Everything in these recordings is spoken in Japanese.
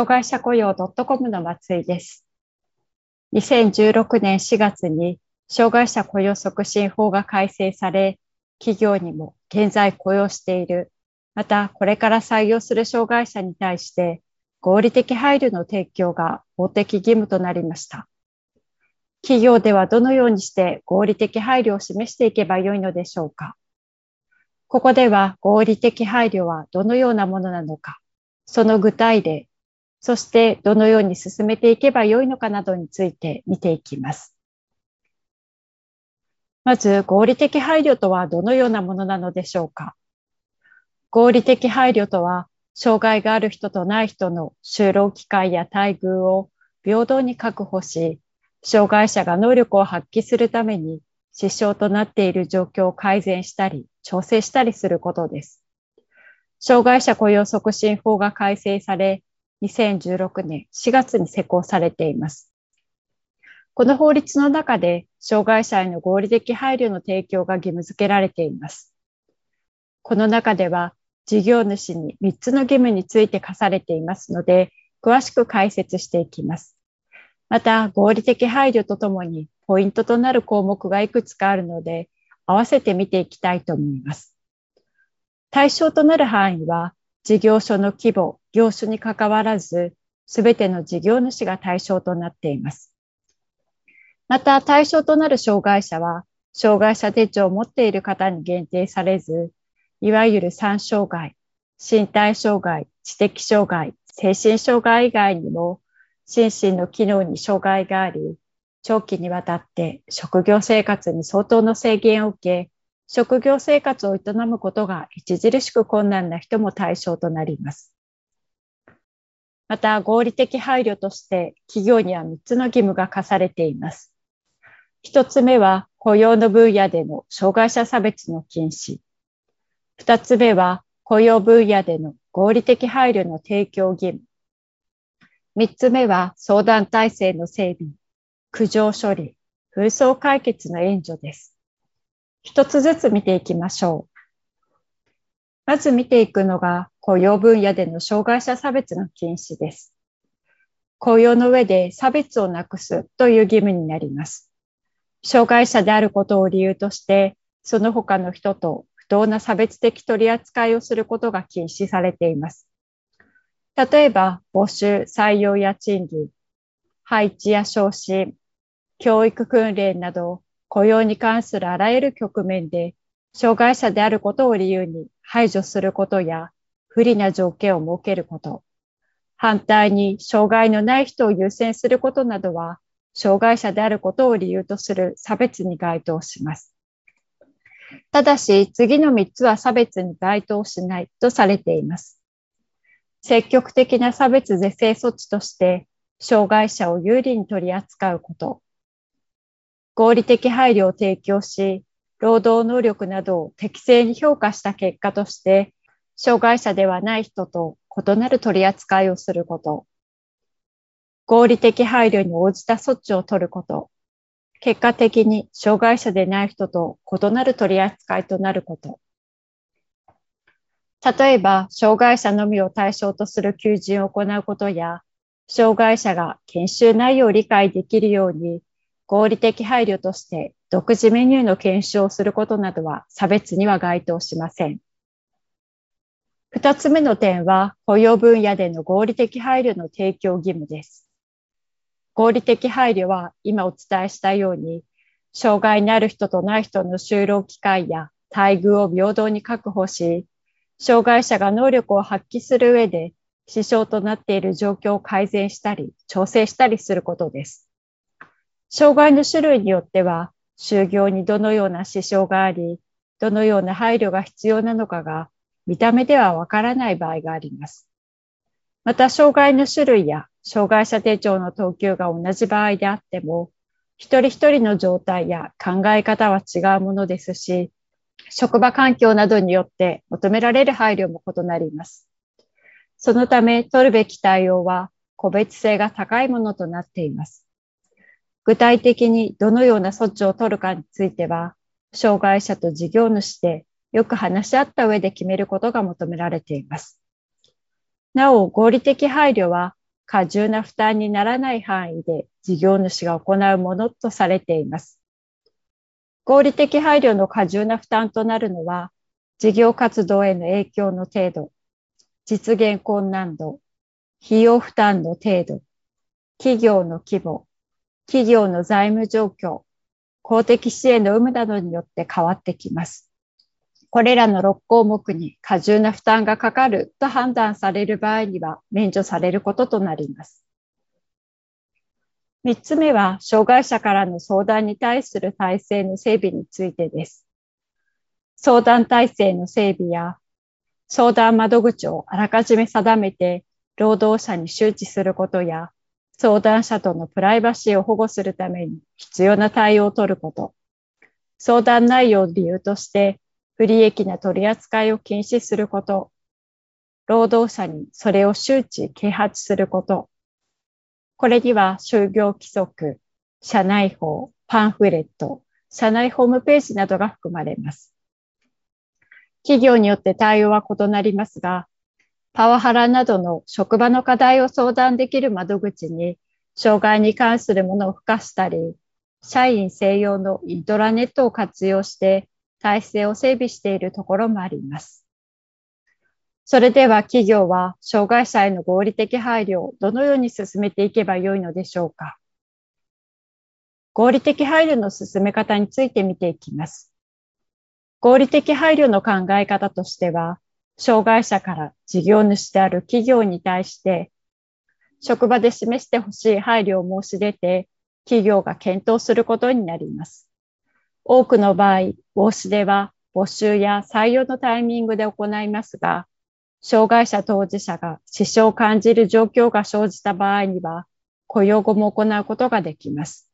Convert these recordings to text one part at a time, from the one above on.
障害者雇用 .com の松井です。2016年4月に障害者雇用促進法が改正され、企業にも現在雇用している、またこれから採用する障害者に対して合理的配慮の提供が法的義務となりました。企業ではどのようにして合理的配慮を示していけばよいのでしょうか。ここでは合理的配慮はどのようなものなのか、その具体例、そしてどのように進めていけばよいのかなどについて見ていきます。まず、合理的配慮とはどのようなものなのでしょうか。合理的配慮とは、障害がある人とない人の就労機会や待遇を平等に確保し、障害者が能力を発揮するために支障となっている状況を改善したり、調整したりすることです。障害者雇用促進法が改正され、2016年4月に施行されています。この法律の中で、障害者への合理的配慮の提供が義務付けられています。この中では、事業主に3つの義務について課されていますので、詳しく解説していきます。また、合理的配慮とともに、ポイントとなる項目がいくつかあるので、合わせて見ていきたいと思います。対象となる範囲は、事業所の規模、業種にかかわらず、すべての事業主が対象となっています。また、対象となる障害者は、障害者手帳を持っている方に限定されず、いわゆる3障害、身体障害、知的障害、精神障害以外にも、心身の機能に障害があり、長期にわたって職業生活に相当の制限を受け、職業生活を営むことが著しく困難な人も対象となります。また、合理的配慮として企業には3つの義務が課されています。1つ目は雇用の分野での障害者差別の禁止。2つ目は雇用分野での合理的配慮の提供義務。3つ目は相談体制の整備、苦情処理、紛争解決の援助です。一つずつ見ていきましょう。まず見ていくのが雇用分野での障害者差別の禁止です。雇用の上で差別をなくすという義務になります。障害者であることを理由として、その他の人と不当な差別的取り扱いをすることが禁止されています。例えば、募集、採用や賃金、配置や昇進、教育訓練など、雇用に関するあらゆる局面で、障害者であることを理由に排除することや、不利な条件を設けること、反対に障害のない人を優先することなどは、障害者であることを理由とする差別に該当します。ただし、次の3つは差別に該当しないとされています。積極的な差別是正措置として、障害者を有利に取り扱うこと、合理的配慮を提供し、労働能力などを適正に評価した結果として、障害者ではない人と異なる取り扱いをすること、合理的配慮に応じた措置を取ること、結果的に障害者でない人と異なる取り扱いとなること。例えば、障害者のみを対象とする求人を行うことや、障害者が研修内容を理解できるように合理的配慮として独自メニューの検証をすることなどは差別には該当しません。二つ目の点は雇用分野での合理的配慮の提供義務です。合理的配慮は今お伝えしたように、障害のある人とない人の就労機会や待遇を平等に確保し、障害者が能力を発揮する上で支障となっている状況を改善したり、調整したりすることです。障害の種類によっては、就業にどのような支障があり、どのような配慮が必要なのかが見た目ではわからない場合があります。また、障害の種類や障害者手帳の等級が同じ場合であっても、一人一人の状態や考え方は違うものですし、職場環境などによって求められる配慮も異なります。そのため、取るべき対応は個別性が高いものとなっています。具体的にどのような措置を取るかについては、障害者と事業主でよく話し合った上で決めることが求められています。なお、合理的配慮は過重な負担にならない範囲で事業主が行うものとされています。合理的配慮の過重な負担となるのは、事業活動への影響の程度、実現困難度、費用負担の程度、企業の規模、企業の財務状況、公的支援の有無などによって変わってきます。これらの6項目に過重な負担がかかると判断される場合には免除されることとなります。3つ目は、障害者からの相談に対する体制の整備についてです。相談体制の整備や、相談窓口をあらかじめ定めて、労働者に周知することや、相談者とのプライバシーを保護するために必要な対応を取ること、相談内容を理由として不利益な取り扱いを禁止すること、労働者にそれを周知、啓発すること。これには就業規則、社内法、パンフレット、社内ホームページなどが含まれます。企業によって対応は異なりますが、パワハラなどの職場の課題を相談できる窓口に、障害に関するものを付加したり、社員専用のイントラネットを活用して体制を整備しているところもあります。それでは企業は障害者への合理的配慮をどのように進めていけばよいのでしょうか合理的配慮の進め方について見ていきます。合理的配慮の考え方としては、障害者から事業主である企業に対して、職場で示してほしい配慮を申し出て、企業が検討することになります。多くの場合、申し出は募集や採用のタイミングで行いますが、障害者当事者が支障を感じる状況が生じた場合には、雇用後も行うことができます。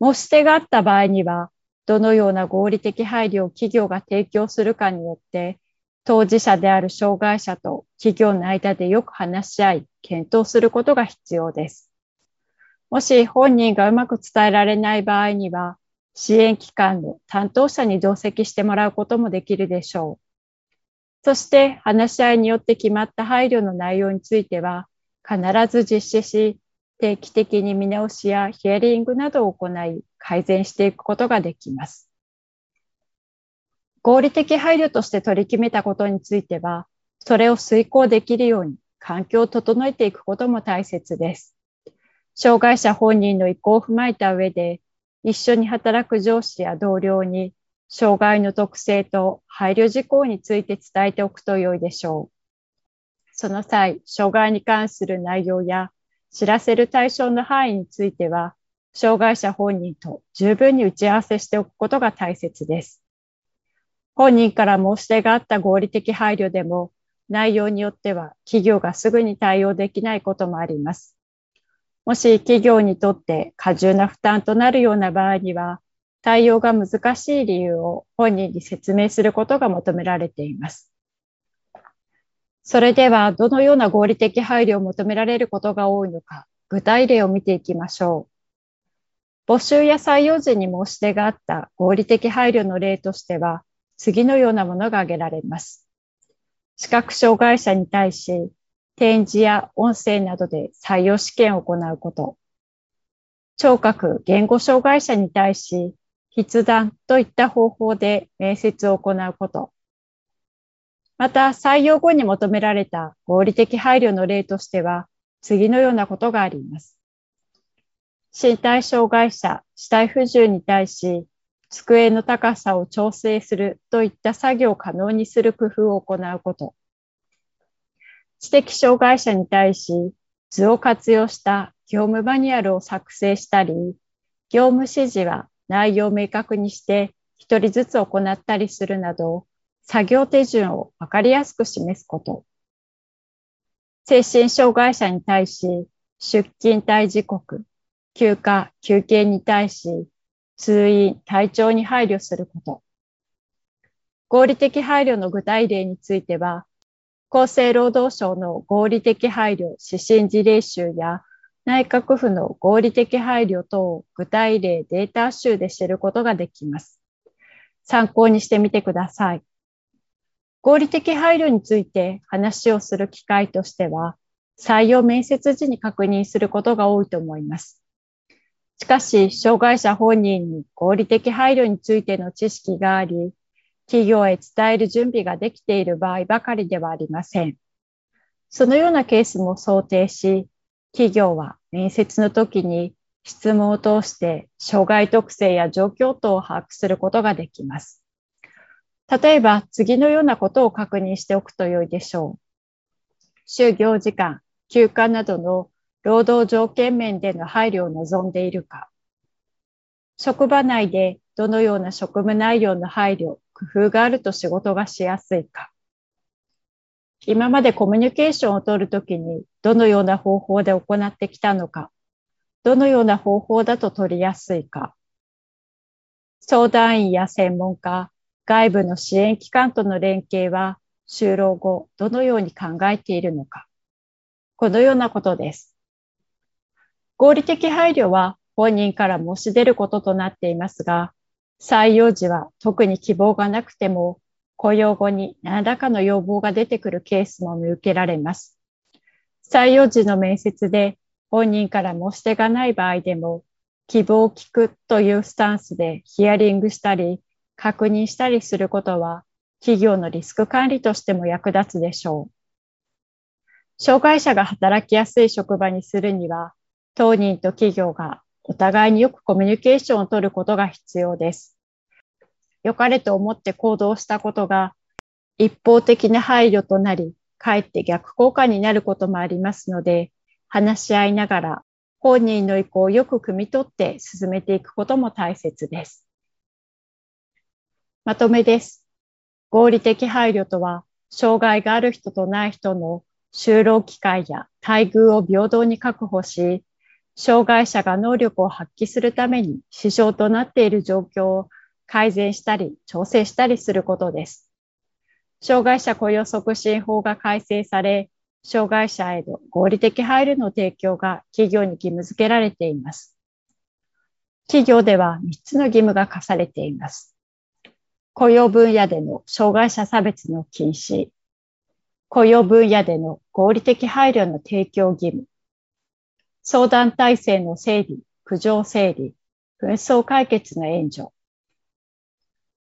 申し出があった場合には、どのような合理的配慮を企業が提供するかによって、当事者である障害者と企業の間でよく話し合い、検討することが必要です。もし本人がうまく伝えられない場合には、支援機関の担当者に同席してもらうこともできるでしょう。そして話し合いによって決まった配慮の内容については必ず実施し、定期的に見直しやヒアリングなどを行い改善していくことができます。合理的配慮として取り決めたことについては、それを遂行できるように環境を整えていくことも大切です。障害者本人の意向を踏まえた上で、一緒に働く上司や同僚に、障害の特性と配慮事項について伝えておくと良いでしょう。その際、障害に関する内容や知らせる対象の範囲については、障害者本人と十分に打ち合わせしておくことが大切です。本人から申し出があった合理的配慮でも、内容によっては企業がすぐに対応できないこともあります。もし企業にとって過重な負担となるような場合には、対応が難しい理由を本人に説明することが求められています。それでは、どのような合理的配慮を求められることが多いのか、具体例を見ていきましょう。募集や採用時に申し出があった合理的配慮の例としては、次のようなものが挙げられます。視覚障害者に対し、展示や音声などで採用試験を行うこと。聴覚言語障害者に対し、筆談といった方法で面接を行うこと。また、採用後に求められた合理的配慮の例としては、次のようなことがあります。身体障害者、死体不自由に対し、机の高さを調整するといった作業を可能にする工夫を行うこと。知的障害者に対し、図を活用した業務マニュアルを作成したり、業務指示は内容を明確にして一人ずつ行ったりするなど、作業手順をわかりやすく示すこと。精神障害者に対し、出勤退時刻、休暇、休憩に対し、通院、体調に配慮すること。合理的配慮の具体例については、厚生労働省の合理的配慮指針事例集や内閣府の合理的配慮等具体例データ集で知ることができます。参考にしてみてください。合理的配慮について話をする機会としては、採用面接時に確認することが多いと思います。しかし、障害者本人に合理的配慮についての知識があり、企業へ伝える準備ができている場合ばかりではありません。そのようなケースも想定し、企業は面接の時に質問を通して障害特性や状況等を把握することができます。例えば次のようなことを確認しておくと良いでしょう。就業時間、休暇などの労働条件面での配慮を望んでいるか。職場内でどのような職務内容の配慮、工夫があると仕事がしやすいか。今までコミュニケーションを取るときにどのような方法で行ってきたのか、どのような方法だと取りやすいか、相談員や専門家、外部の支援機関との連携は就労後どのように考えているのか、このようなことです。合理的配慮は本人から申し出ることとなっていますが、採用時は特に希望がなくても雇用後に何らかの要望が出てくるケースも見受けられます。採用時の面接で本人から申し出がない場合でも、希望を聞くというスタンスでヒアリングしたり、確認したりすることは、企業のリスク管理としても役立つでしょう。障害者が働きやすい職場にするには、当人と企業がお互いによくコミュニケーションを取ることが必要です。良かれと思って行動したことが一方的な配慮となり、かえって逆効果になることもありますので、話し合いながら本人の意向をよく汲み取って進めていくことも大切です。まとめです。合理的配慮とは、障害がある人とない人の就労機会や待遇を平等に確保し、障害者が能力を発揮するために支障となっている状況を改善したり調整したりすることです。障害者雇用促進法が改正され、障害者への合理的配慮の提供が企業に義務付けられています。企業では3つの義務が課されています。雇用分野での障害者差別の禁止、雇用分野での合理的配慮の提供義務、相談体制の整備、苦情整理、紛争解決の援助、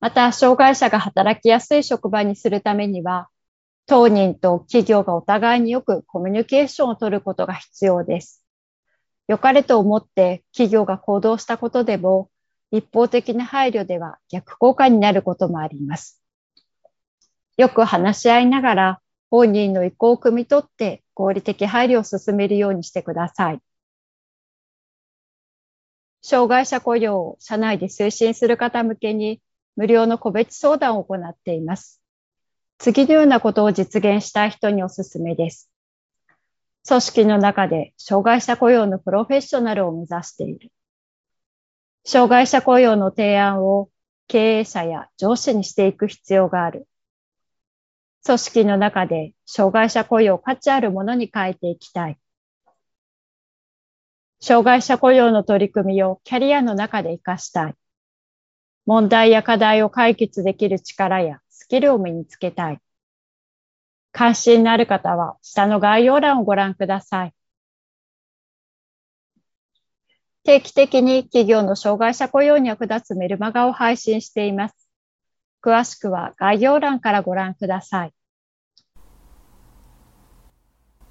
また、障害者が働きやすい職場にするためには、当人と企業がお互いによくコミュニケーションを取ることが必要です。良かれと思って企業が行動したことでも、一方的な配慮では逆効果になることもあります。よく話し合いながら本人の意向を汲み取って合理的配慮を進めるようにしてください。障害者雇用を社内で推進する方向けに無料の個別相談を行っています。次のようなことを実現したい人におすすめです。組織の中で障害者雇用のプロフェッショナルを目指している。障害者雇用の提案を経営者や上司にしていく必要がある。組織の中で障害者雇用を価値あるものに変えていきたい。障害者雇用の取り組みをキャリアの中で活かしたい。問題や課題を解決できる力やスキルを身につけたい。関心のある方は下の概要欄をご覧ください。定期的に企業の障害者雇用に役立つメルマガを配信しています。詳しくは概要欄からご覧ください。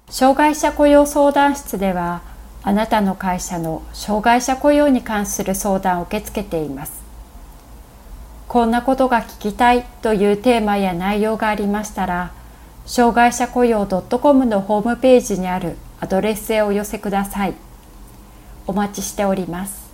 障害者雇用相談室では、あなたの会社の障害者雇用に関する相談を受け付けています。こんなことが聞きたいというテーマや内容がありましたら、障害者雇用 .com のホームページにあるアドレスへお寄せください。お待ちしております。